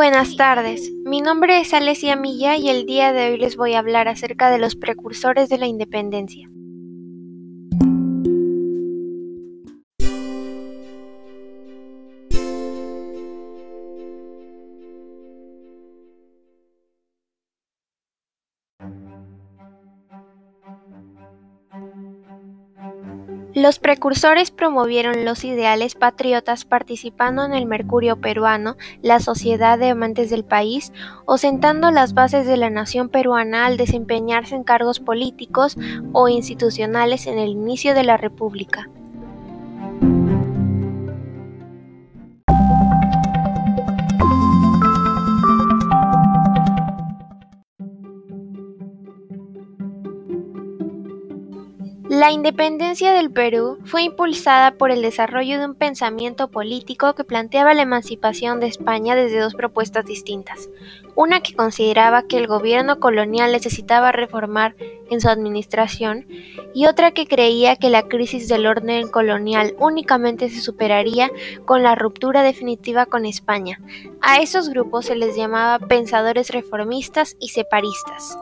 Buenas tardes, mi nombre es Alessia Milla y el día de hoy les voy a hablar acerca de los precursores de la independencia. Los precursores promovieron los ideales patriotas participando en el Mercurio peruano, la Sociedad de Amantes del País, o sentando las bases de la nación peruana al desempeñarse en cargos políticos o institucionales en el inicio de la República. La independencia del Perú fue impulsada por el desarrollo de un pensamiento político que planteaba la emancipación de España desde dos propuestas distintas. Una que consideraba que el gobierno colonial necesitaba reformar en su administración y otra que creía que la crisis del orden colonial únicamente se superaría con la ruptura definitiva con España. A esos grupos se les llamaba pensadores reformistas y separistas.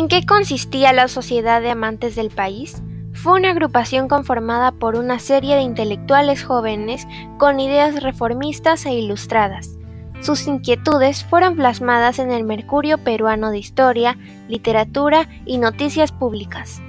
¿En qué consistía la Sociedad de Amantes del País? Fue una agrupación conformada por una serie de intelectuales jóvenes con ideas reformistas e ilustradas. Sus inquietudes fueron plasmadas en el Mercurio Peruano de Historia, Literatura y Noticias Públicas.